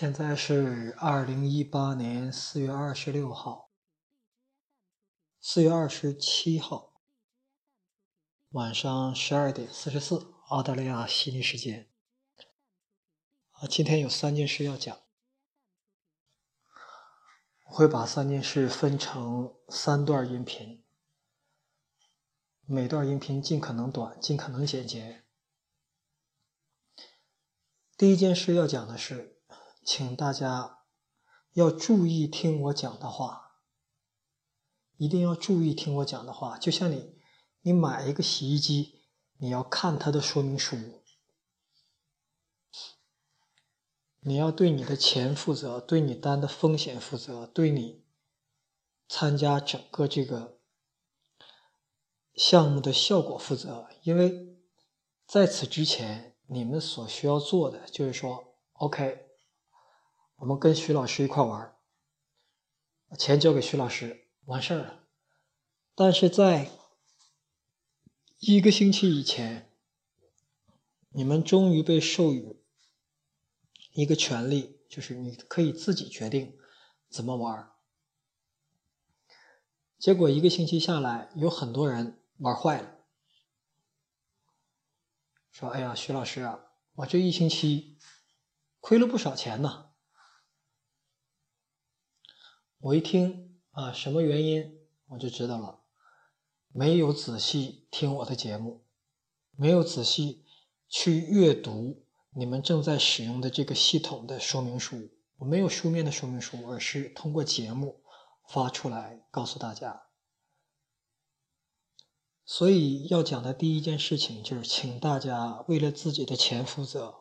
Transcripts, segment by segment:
现在是二零一八年四月二十六号，四月二十七号晚上十二点四十四，澳大利亚悉尼时间。啊，今天有三件事要讲，我会把三件事分成三段音频，每段音频尽可能短，尽可能简洁。第一件事要讲的是。请大家要注意听我讲的话，一定要注意听我讲的话。就像你，你买一个洗衣机，你要看它的说明书，你要对你的钱负责，对你单的风险负责，对你参加整个这个项目的效果负责。因为在此之前，你们所需要做的就是说，OK。我们跟徐老师一块玩，把钱交给徐老师，完事儿了。但是在一个星期以前，你们终于被授予一个权利，就是你可以自己决定怎么玩。结果一个星期下来，有很多人玩坏了，说：“哎呀，徐老师啊，我这一星期亏了不少钱呢。”我一听啊，什么原因我就知道了，没有仔细听我的节目，没有仔细去阅读你们正在使用的这个系统的说明书。我没有书面的说明书，而是通过节目发出来告诉大家。所以要讲的第一件事情就是，请大家为了自己的钱负责，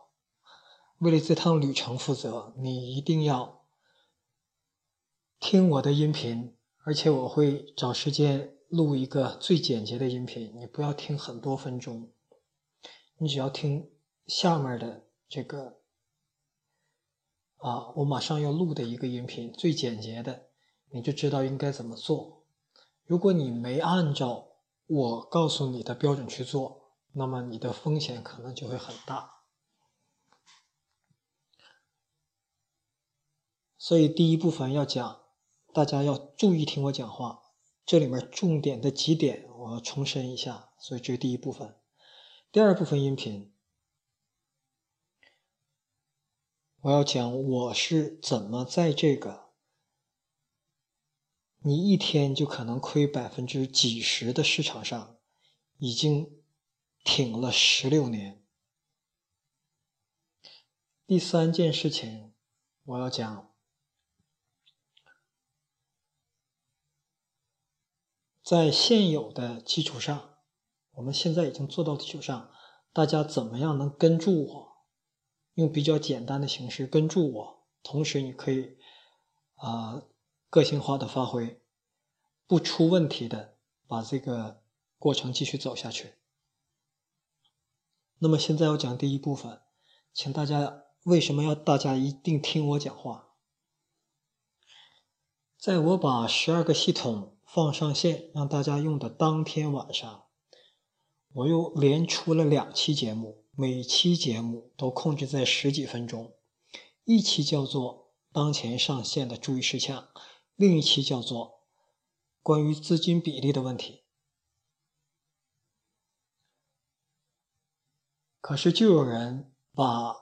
为了这趟旅程负责，你一定要。听我的音频，而且我会找时间录一个最简洁的音频。你不要听很多分钟，你只要听下面的这个啊，我马上要录的一个音频，最简洁的，你就知道应该怎么做。如果你没按照我告诉你的标准去做，那么你的风险可能就会很大。所以第一部分要讲。大家要注意听我讲话，这里面重点的几点我要重申一下。所以这是第一部分，第二部分音频，我要讲我是怎么在这个你一天就可能亏百分之几十的市场上，已经挺了十六年。第三件事情，我要讲。在现有的基础上，我们现在已经做到的基础上，大家怎么样能跟住我？用比较简单的形式跟住我，同时你可以啊个性化的发挥，不出问题的把这个过程继续走下去。那么现在要讲第一部分，请大家为什么要大家一定听我讲话？在我把十二个系统。放上线让大家用的当天晚上，我又连出了两期节目，每期节目都控制在十几分钟。一期叫做“当前上线的注意事项”，另一期叫做“关于资金比例的问题”。可是就有人把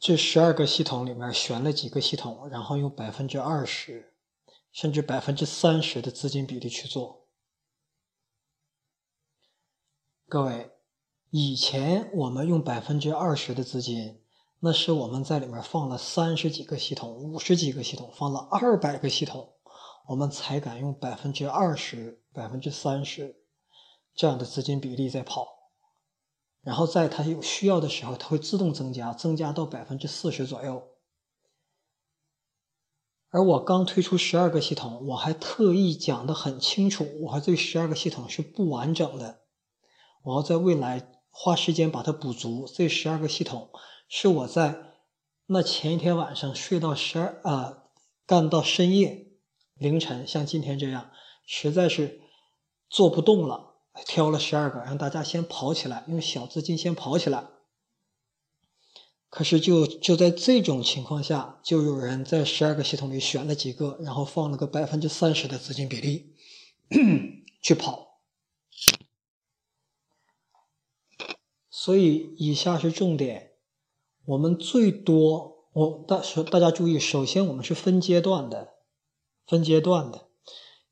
这十二个系统里面选了几个系统，然后用百分之二十。甚至百分之三十的资金比例去做。各位，以前我们用百分之二十的资金，那是我们在里面放了三十几个系统、五十几个系统，放了二百个系统，我们才敢用百分之二十、百分之三十这样的资金比例在跑。然后在它有需要的时候，它会自动增加，增加到百分之四十左右。而我刚推出十二个系统，我还特意讲的很清楚，我还这十二个系统是不完整的，我要在未来花时间把它补足。这十二个系统是我在那前一天晚上睡到十二啊，干到深夜凌晨，像今天这样，实在是做不动了，挑了十二个，让大家先跑起来，用小资金先跑起来。可是就就在这种情况下，就有人在十二个系统里选了几个，然后放了个百分之三十的资金比例 去跑。所以以下是重点，我们最多我大大家注意，首先我们是分阶段的，分阶段的。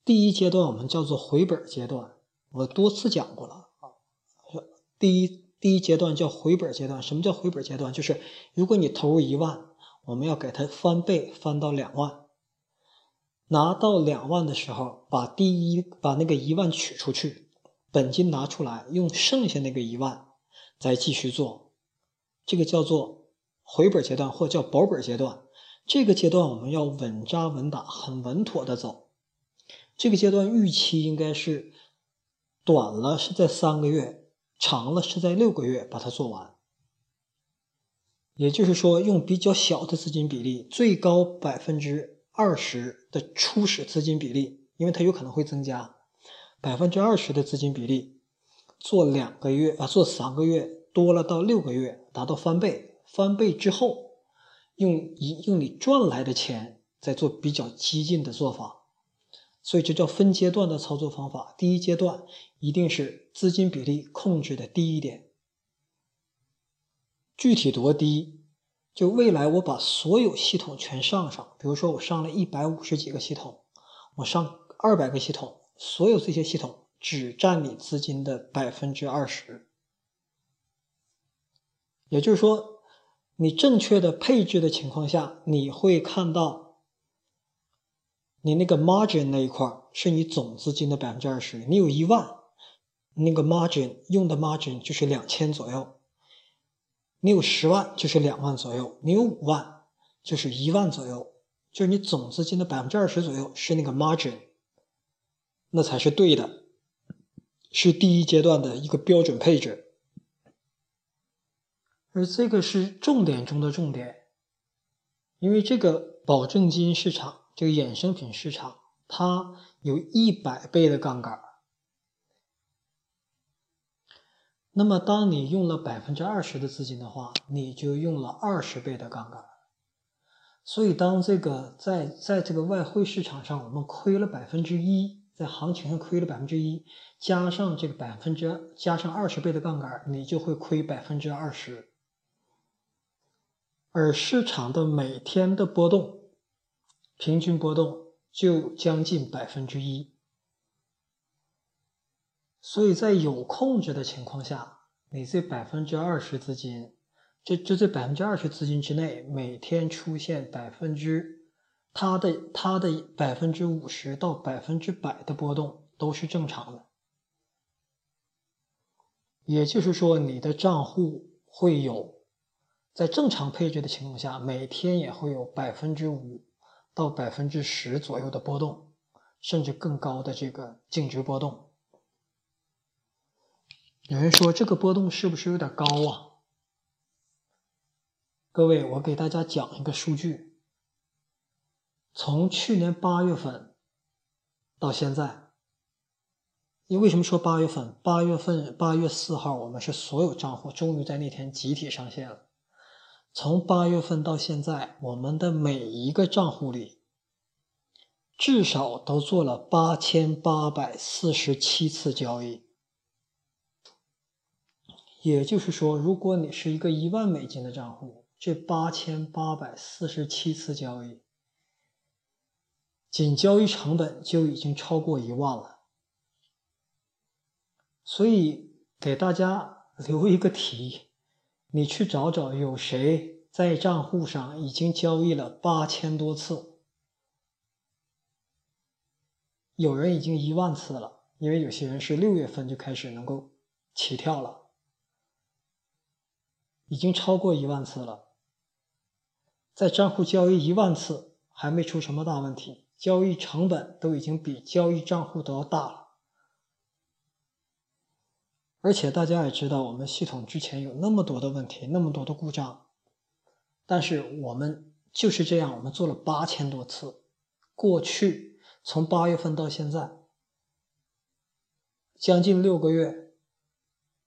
第一阶段我们叫做回本阶段，我多次讲过了啊。第一第一阶段叫回本阶段，什么叫回本阶段？就是如果你投入一万，我们要给它翻倍，翻到两万。拿到两万的时候，把第一把那个一万取出去，本金拿出来，用剩下那个一万再继续做，这个叫做回本阶段，或叫保本阶段。这个阶段我们要稳扎稳打，很稳妥的走。这个阶段预期应该是短了是在三个月，长了是在六个月把它做完。也就是说，用比较小的资金比例，最高百分之二十的初始资金比例，因为它有可能会增加百分之二十的资金比例，做两个月啊，做三个月，多了到六个月，达到翻倍。翻倍之后，用一用你赚来的钱再做比较激进的做法。所以这叫分阶段的操作方法。第一阶段一定是资金比例控制的低一点，具体多低？就未来我把所有系统全上上，比如说我上了一百五十几个系统，我上二百个系统，所有这些系统只占你资金的百分之二十。也就是说，你正确的配置的情况下，你会看到。你那个 margin 那一块是你总资金的百分之二十，你有一万，那个 margin 用的 margin 就是两千左右。你有十万就是两万左右，你有五万就是一万左右，就是你总资金的百分之二十左右是那个 margin，那才是对的，是第一阶段的一个标准配置，而这个是重点中的重点，因为这个保证金市场。这个衍生品市场，它有一百倍的杠杆。那么，当你用了百分之二十的资金的话，你就用了二十倍的杠杆。所以，当这个在在这个外汇市场上，我们亏了百分之一，在行情上亏了百分之一，加上这个百分之加上二十倍的杠杆，你就会亏百分之二十。而市场的每天的波动。平均波动就将近百分之一，所以在有控制的情况下，你这百分之二十资金，这就这百分之二十资金之内，每天出现百分之它的它的百分之五十到百分之百的波动都是正常的。也就是说，你的账户会有在正常配置的情况下，每天也会有百分之五。到百分之十左右的波动，甚至更高的这个净值波动。有人说这个波动是不是有点高啊？各位，我给大家讲一个数据：从去年八月份到现在，你为什么说八月份？八月份八月四号，我们是所有账户终于在那天集体上线了。从八月份到现在，我们的每一个账户里，至少都做了八千八百四十七次交易。也就是说，如果你是一个一万美金的账户，这八千八百四十七次交易，仅交易成本就已经超过一万了。所以，给大家留一个题。你去找找，有谁在账户上已经交易了八千多次？有人已经一万次了，因为有些人是六月份就开始能够起跳了，已经超过一万次了。在账户交易一万次还没出什么大问题，交易成本都已经比交易账户都要大了。而且大家也知道我们系统之前有那么多的问题那么多的故障但是我们就是这样我们做了八千多次过去从八月份到现在将近六个月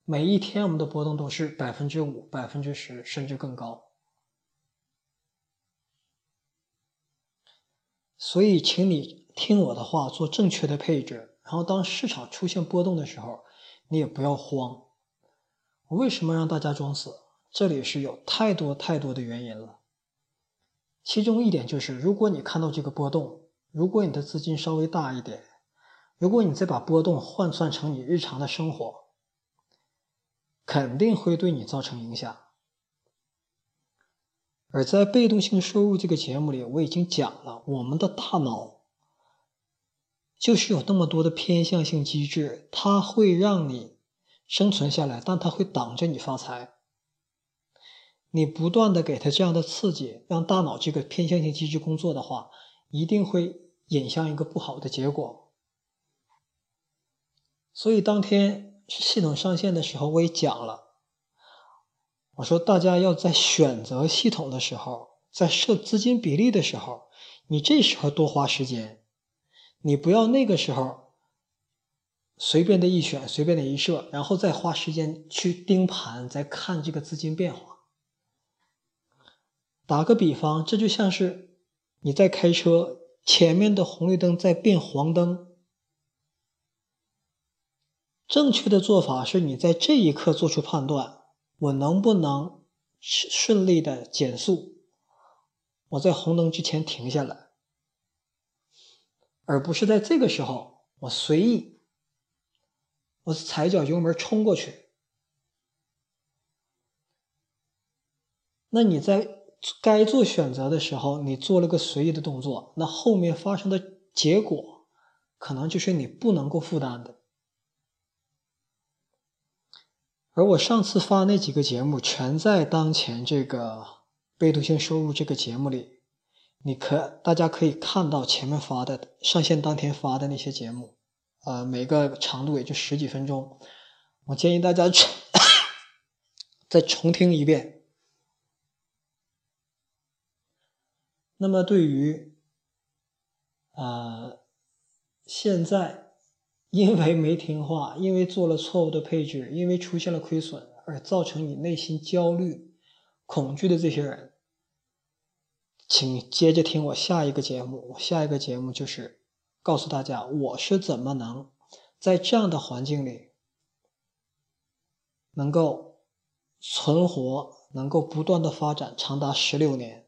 每一天我们的波动都是百分之五百分之十甚至更高。所以请你听我的话做正确的配置。然后当市场出现波动的时候你也不要慌。我为什么让大家装死？这里是有太多太多的原因了。其中一点就是，如果你看到这个波动，如果你的资金稍微大一点，如果你再把波动换算成你日常的生活，肯定会对你造成影响。而在被动性收入这个节目里，我已经讲了，我们的大脑就是有那么多的偏向性机制，它会让你生存下来，但它会挡着你发财。你不断的给它这样的刺激，让大脑这个偏向性机制工作的话，一定会引向一个不好的结果。所以当天系统上线的时候，我也讲了。我说，大家要在选择系统的时候，在设资金比例的时候，你这时候多花时间，你不要那个时候随便的一选，随便的一设，然后再花时间去盯盘，再看这个资金变化。打个比方，这就像是你在开车，前面的红绿灯在变黄灯，正确的做法是你在这一刻做出判断。我能不能顺顺利的减速？我在红灯之前停下来，而不是在这个时候我随意，我踩脚油门冲过去。那你在该做选择的时候，你做了个随意的动作，那后面发生的结果，可能就是你不能够负担的。而我上次发那几个节目，全在当前这个被动性收入这个节目里，你可大家可以看到前面发的上线当天发的那些节目，呃，每个长度也就十几分钟，我建议大家再重听一遍。那么对于啊，现在。因为没听话，因为做了错误的配置，因为出现了亏损而造成你内心焦虑、恐惧的这些人，请接着听我下一个节目。我下一个节目就是告诉大家我是怎么能在这样的环境里能够存活，能够不断的发展长达十六年。